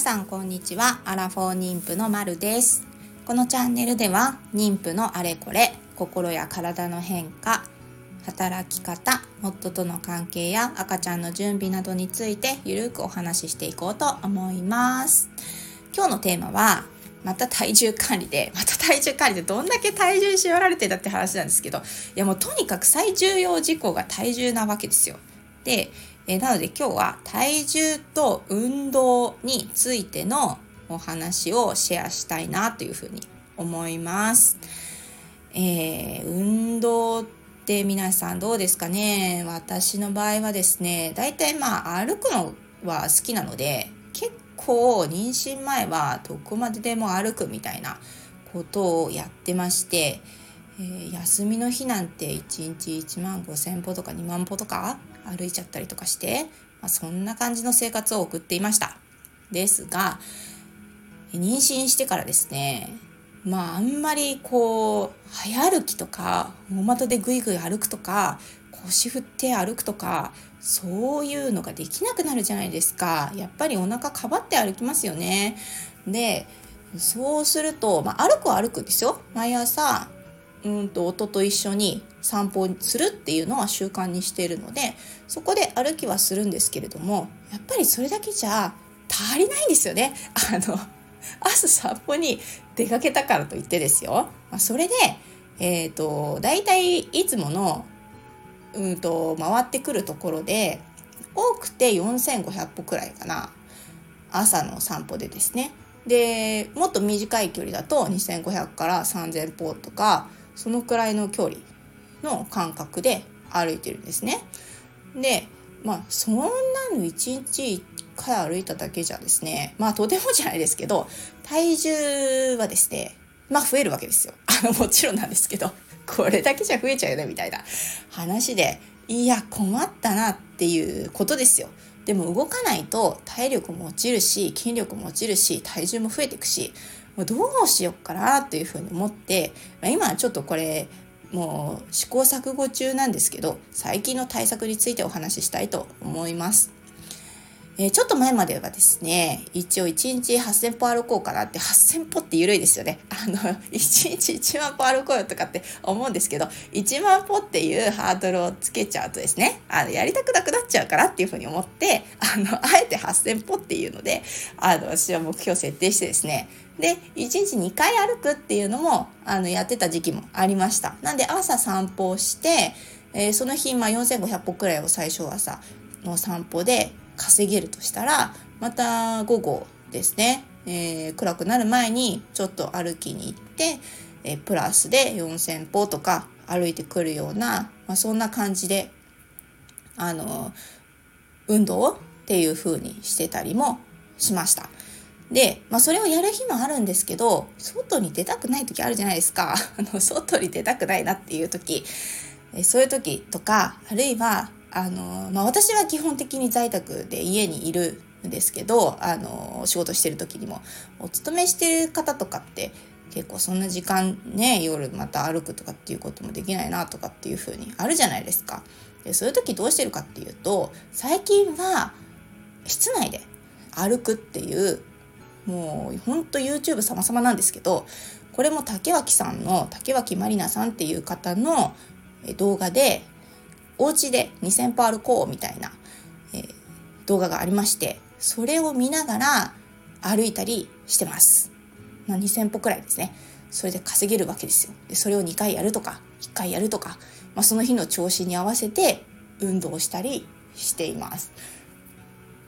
さんこんにちは。アラフォー妊婦のまるです。このチャンネルでは妊婦のあれこれ心や体の変化働き方夫との関係や赤ちゃんの準備などについてゆるくお話ししていこうと思います。今日のテーマはまた体重管理で、また体重管理でどんだけ体重縛られてたって話なんですけど、いやもうとにかく最重要事項が体重なわけですよ。で、えなので今日は体重と運動についてのお話をシェアしたいなというふうに思います。えー、運動って皆さんどうですかね？私の場合はですね、だいたいまあ歩くのは好きなので、結構妊娠前はどこまででも歩くみたいなことをやってまして、えー、休みの日なんて1日1万5,000歩とか2万歩とか歩いちゃったりとかして、まあ、そんな感じの生活を送っていました。ですが妊娠してからですねまああんまりこう早歩きとか大股でぐいぐい歩くとか腰振って歩くとかそういうのができなくなるじゃないですか。やっぱりお腹かばって歩きますよね。でそうすると、まあ、歩くは歩くんですよ。毎朝うんと夫と一緒に散歩するっていうのは習慣にしているのでそこで歩きはするんですけれどもやっぱりそれだけじゃ足りないんですよね。あの朝散歩に出かけたからといってですよ。まあ、それで、えっ、ー、と大体いつものうんと回ってくるところで多くて4500歩くらいかな朝の散歩でですねでもっと短い距離だと2500から3000歩とかそのくらいの距離の感覚で歩いてるんですね。でまあそんなの1日1回歩いただけじゃですねまあとてもじゃないですけど体重はですねまあ増えるわけですよ。あのもちろんなんですけどこれだけじゃ増えちゃうよねみたいな話でいや困ったなっていうことですよ。でも動かないと体力も落ちるし筋力も落ちるし体重も増えていくしもうどうしよっかなというふうに思って、まあ、今はちょっとこれもう試行錯誤中なんですけど最近の対策についてお話ししたいと思います。え、ちょっと前まではですね、一応1日8000歩歩こうかなって、8000歩って緩いですよね。あの、1日1万歩歩こうよとかって思うんですけど、1万歩っていうハードルをつけちゃうとですね、あの、やりたくなくなっちゃうからっていうふうに思って、あの、あえて8000歩っていうので、あの、私は目標設定してですね、で、1日2回歩くっていうのも、あの、やってた時期もありました。なんで、朝散歩をして、えー、その日、まあ、4500歩くらいを最初はさ、の散歩で稼げるとしたらまた午後ですね、えー、暗くなる前にちょっと歩きに行って、えー、プラスで4,000歩とか歩いてくるような、まあ、そんな感じであの運動っていう風にしてたりもしました。で、まあ、それをやる日もあるんですけど外に出たくない時あるじゃないですか あの外に出たくないなっていう時そういう時とかあるいはあの、まあ、私は基本的に在宅で家にいるんですけどあの仕事してる時にもお勤めしてる方とかって結構そんな時間ね夜また歩くとかっていうこともできないなとかっていう風にあるじゃないですか。でそういう時どうしてるかっていうと最近は室内で歩くっていうもうほんと YouTube 様々なんですけどこれも竹脇さんの竹脇まりなさんっていう方の動画でお家で2000歩歩こうみたいな、えー、動画がありまして、それを見ながら歩いたりしてます。まあ、2000歩くらいですね。それで稼げるわけですよ。でそれを2回やるとか、1回やるとか、まあ、その日の調子に合わせて運動したりしています。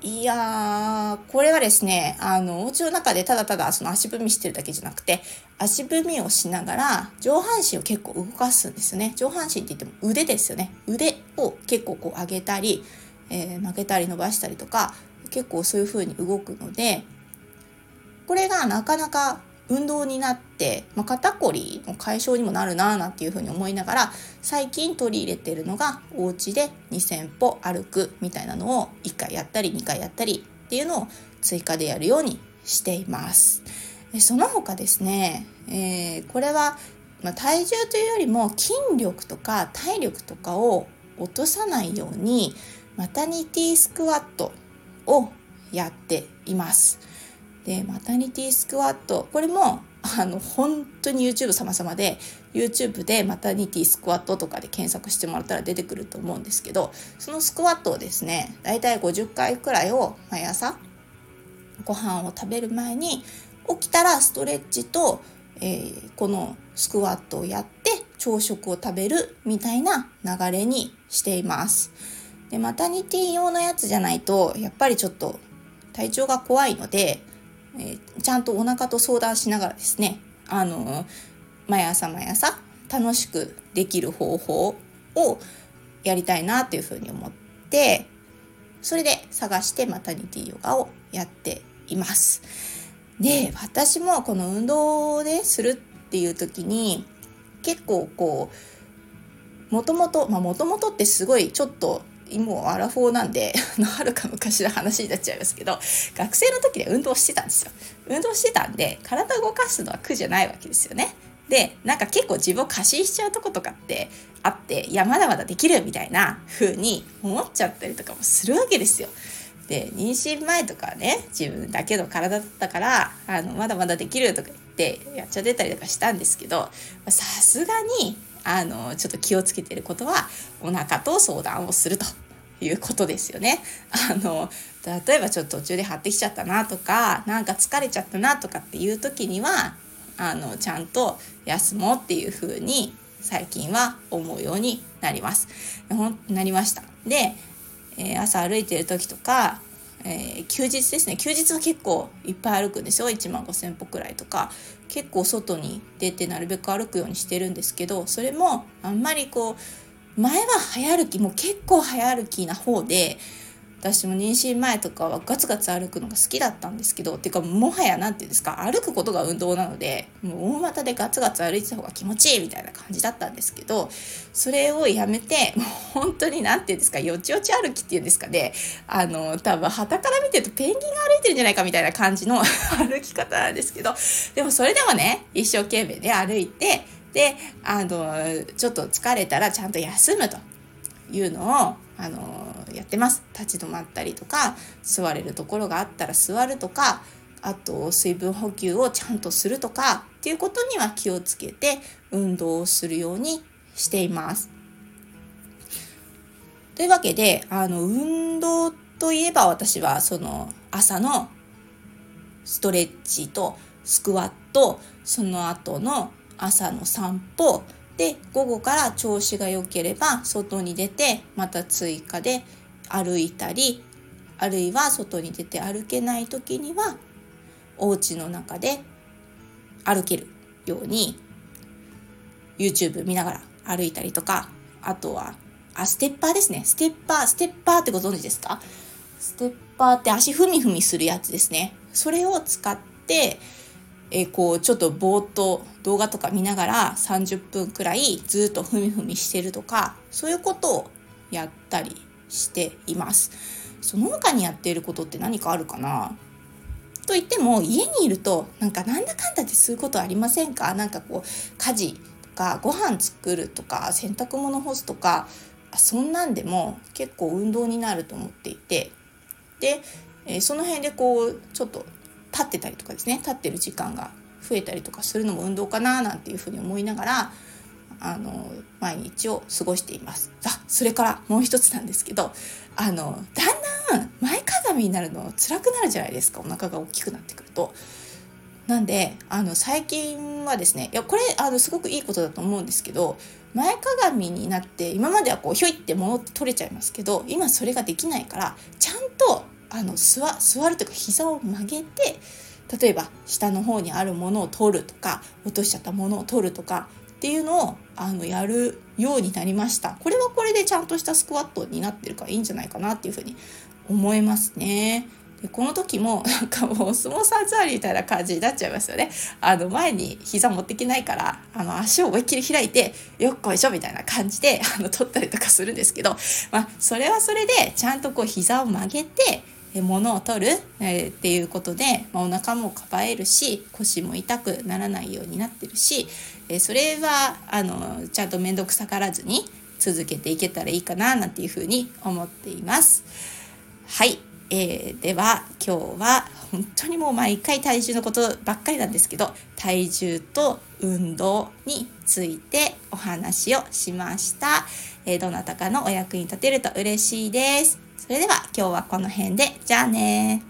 いやー、これはですね、あの、お家の中でただただその足踏みしてるだけじゃなくて、足踏みをしながら上半身を結構動かすんですよね。上半身って言っても腕ですよね。腕を結構こう上げたり、えー、曲げたり伸ばしたりとか、結構そういう風に動くので、これがなかなか運動になって、まあ、肩こりの解消にもなるななんていうふうに思いながら最近取り入れてるのがお家で2,000歩歩くみたいなのを1回やったり2回やったりっていうのを追加でやるようにしています。その他ですね、えー、これは、まあ、体重というよりも筋力とか体力とかを落とさないようにマタニティスクワットをやっています。でマタニティスクワットこれもあの本当に YouTube 様々で YouTube でマタニティスクワットとかで検索してもらったら出てくると思うんですけどそのスクワットをですねだいたい50回くらいを毎朝ご飯を食べる前に起きたらストレッチと、えー、このスクワットをやって朝食を食べるみたいな流れにしています。でマタニティ用のやつじゃないとやっぱりちょっと体調が怖いのでえー、ちゃんとお腹と相談しながらですね、あのー、毎朝毎朝楽しくできる方法をやりたいなというふうに思って、それで探してマタニティヨガをやっています。で、私もこの運動でするっていう時に結構こう、もともと、まあもともとってすごいちょっともうアラフォーなんで、はるか昔の話になっちゃいますけど、学生の時で運動してたんですよ。運動してたんで、体動かすのは苦じゃないわけですよね。で、なんか結構自分を過信しちゃうとことかってあって、いや、まだまだできるみたいな風に思っちゃったりとかもするわけですよ。で、妊娠前とかね、自分だけの体だったから、あの、まだまだできるとか言ってやっちゃってたりとかしたんですけど、さすがにあのちょっと気をつけてることはお腹と相談をするということですよね。あの例えばちょっと途中で張ってきちゃったなとかなんか疲れちゃったなとかっていう時にはあのちゃんと休もうっていう風に最近は思うようになります。なりました。で、えー、朝歩いてる時とかえー、休日ですね。休日は結構いっぱい歩くんですよ。1万5,000歩くらいとか。結構外に出てなるべく歩くようにしてるんですけどそれもあんまりこう前は早歩きもう結構早歩きな方で私も妊娠前とかはガツガツ歩くのが好きだったんですけどてかもはや何て言うんですか歩くことが運動なのでもう大股でガツガツ歩いてた方が気持ちいいみたいな感じだったんですけどそれをやめてもう本当に何て言うんですかよちよち歩きっていうんですかねあの多分旗から見てるとペンギンが歩いてるんじゃないかみたいな感じの 歩き方なんですけどでもそれでもね一生懸命で歩いてであのちょっと疲れたらちゃんと休むと。いうのをあのやってます立ち止まったりとか座れるところがあったら座るとかあと水分補給をちゃんとするとかっていうことには気をつけて運動をするようにしています。というわけであの運動といえば私はその朝のストレッチとスクワットその後の朝の散歩で午後から調子が良ければ外に出てまた追加で歩いたりあるいは外に出て歩けない時にはお家の中で歩けるように YouTube 見ながら歩いたりとかあとはあステッパーですね。ステッパーステッパーってご存知ですか？ステッパーって足踏み踏みするやつですね。それを使ってえー、こうちょっとぼーっと動画とか見ながら30分くらいずっとふみふみしてるとかそういうことをやったりしています。その他にやっていることって何かあるかな？と言っても家にいるとなんかなんだかんだってそういうことありませんか？なんかこう家事とかご飯作るとか洗濯物干すとかそんなんでも結構運動になると思っていて。で、えー、その辺でこうちょっと立ってたりとかですね立ってる時間が増えたりとかするのも運動かななんていうふうに思いながらあの毎日を過ごしています。あそれからもう一つなんですけどあのだんだん前かがみになるの辛くなるじゃないですかお腹が大きくなってくると。なんであの最近はですねいやこれあのすごくいいことだと思うんですけど前かがみになって今まではこうひょいって物って取れちゃいますけど今それができないからちゃんとあの座座るというか膝を曲げて例えば下の方にあるものを取るとか落としちゃったものを取るとかっていうのをあのやるようになりました。これはこれでちゃんとしたスクワットになってるからいいんじゃないかなっていうふうに思いますね。でこの時もなんかもうお相撲さん座りみたいな感じになっちゃいますよね。あの前に膝持ってきないからあの足を思いっきり開いてよっこいしょみたいな感じであの取ったりとかするんですけどまあそれはそれでちゃんとこう膝を曲げてものを取る、えー、っていうことで、まあ、お腹もかばえるし腰も痛くならないようになってるし、えー、それはあのちゃんと面倒くさからずに続けていけたらいいかななんていうふうに思っています。はい、えー、では今日は本当にもう毎回体重のことばっかりなんですけど体重と運動についてお話をしました、えー、どなたかのお役に立てると嬉しいです。それでは今日はこの辺で。じゃあね